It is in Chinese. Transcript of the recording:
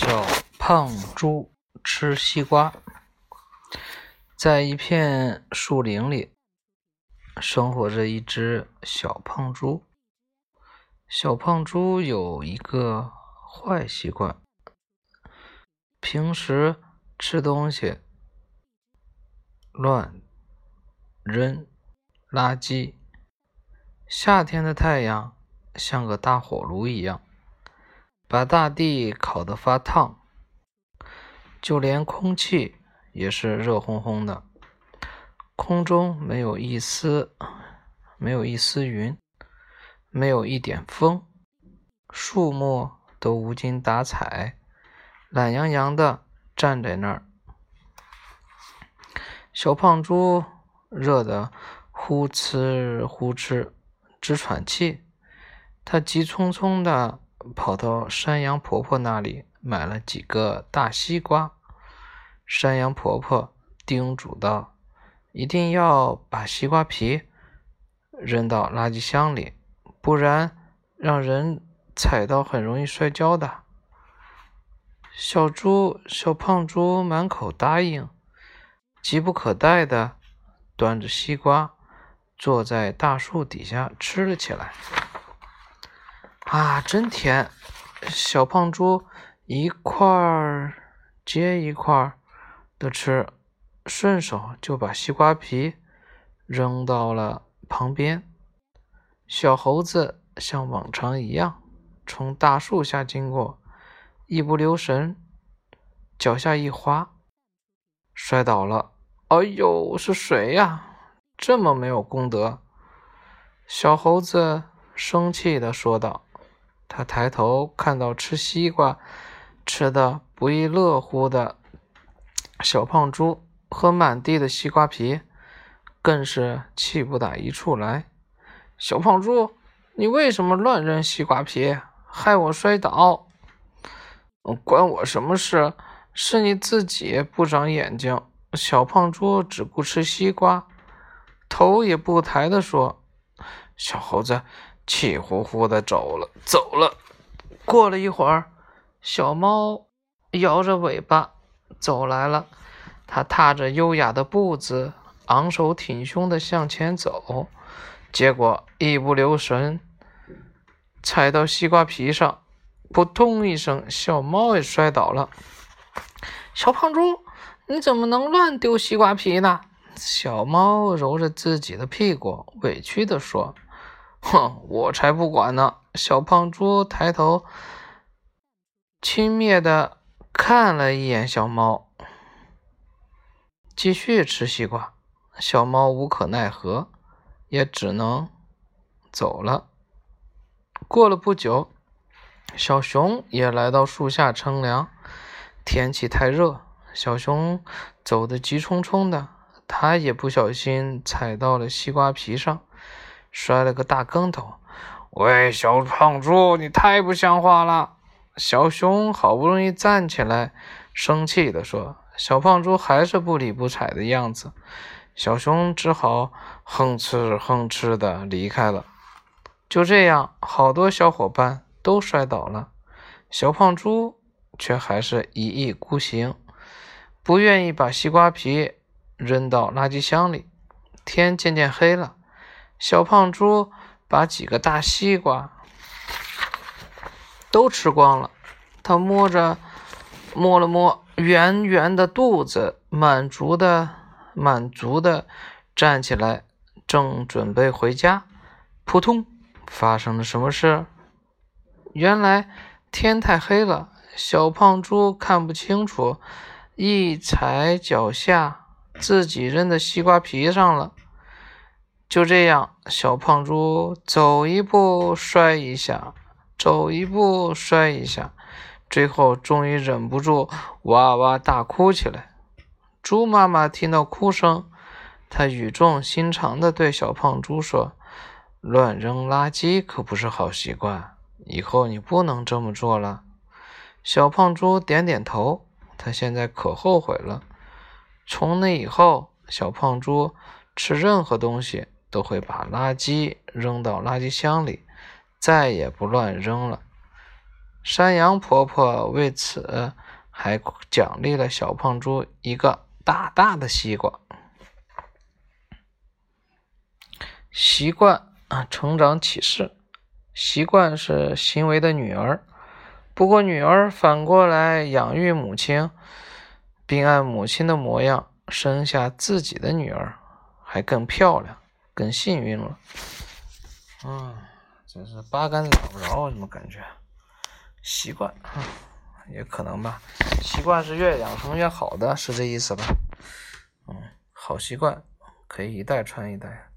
小胖猪吃西瓜。在一片树林里，生活着一只小胖猪。小胖猪有一个坏习惯，平时吃东西乱扔垃圾。夏天的太阳像个大火炉一样。把大地烤得发烫，就连空气也是热烘烘的。空中没有一丝，没有一丝云，没有一点风，树木都无精打采，懒洋洋的站在那儿。小胖猪热得呼哧呼哧直喘气，他急匆匆的。跑到山羊婆婆那里买了几个大西瓜。山羊婆婆叮嘱道：“一定要把西瓜皮扔到垃圾箱里，不然让人踩到很容易摔跤的。”小猪、小胖猪满口答应，急不可待的端着西瓜坐在大树底下吃了起来。啊，真甜！小胖猪一块儿接一块儿的吃，顺手就把西瓜皮扔到了旁边。小猴子像往常一样从大树下经过，一不留神脚下一滑，摔倒了。哎呦，是谁呀？这么没有功德！小猴子生气的说道。他抬头看到吃西瓜吃的不亦乐乎的小胖猪和满地的西瓜皮，更是气不打一处来。小胖猪，你为什么乱扔西瓜皮，害我摔倒？关我什么事？是你自己不长眼睛。小胖猪只顾吃西瓜，头也不抬的说：“小猴子。”气呼呼的走了，走了。过了一会儿，小猫摇着尾巴走来了。它踏着优雅的步子，昂首挺胸的向前走。结果一不留神，踩到西瓜皮上，扑通一声，小猫也摔倒了。小胖猪，你怎么能乱丢西瓜皮呢？小猫揉着自己的屁股，委屈地说。哼，我才不管呢！小胖猪抬头轻蔑的看了一眼小猫，继续吃西瓜。小猫无可奈何，也只能走了。过了不久，小熊也来到树下乘凉。天气太热，小熊走得急匆匆的，它也不小心踩到了西瓜皮上。摔了个大跟头！喂，小胖猪，你太不像话了！小熊好不容易站起来，生气地说：“小胖猪还是不理不睬的样子。”小熊只好哼哧哼哧的离开了。就这样，好多小伙伴都摔倒了，小胖猪却还是一意孤行，不愿意把西瓜皮扔到垃圾箱里。天渐渐黑了。小胖猪把几个大西瓜都吃光了，他摸着摸了摸圆圆的肚子，满足的满足的站起来，正准备回家，扑通！发生了什么事？原来天太黑了，小胖猪看不清楚，一踩脚下自己扔的西瓜皮上了。就这样，小胖猪走一步摔一下，走一步摔一下，最后终于忍不住哇哇大哭起来。猪妈妈听到哭声，她语重心长地对小胖猪说：“乱扔垃圾可不是好习惯，以后你不能这么做了。”小胖猪点点头，他现在可后悔了。从那以后，小胖猪吃任何东西。都会把垃圾扔到垃圾箱里，再也不乱扔了。山羊婆婆为此还奖励了小胖猪一个大大的西瓜。习惯啊，成长启示：习惯是行为的女儿。不过，女儿反过来养育母亲，并按母亲的模样生下自己的女儿，还更漂亮、更幸运了。嗯，真是八竿子打不着，怎么感觉？习惯，也可能吧。习惯是越养成越好的，是这意思吧？嗯，好习惯可以一代传一代。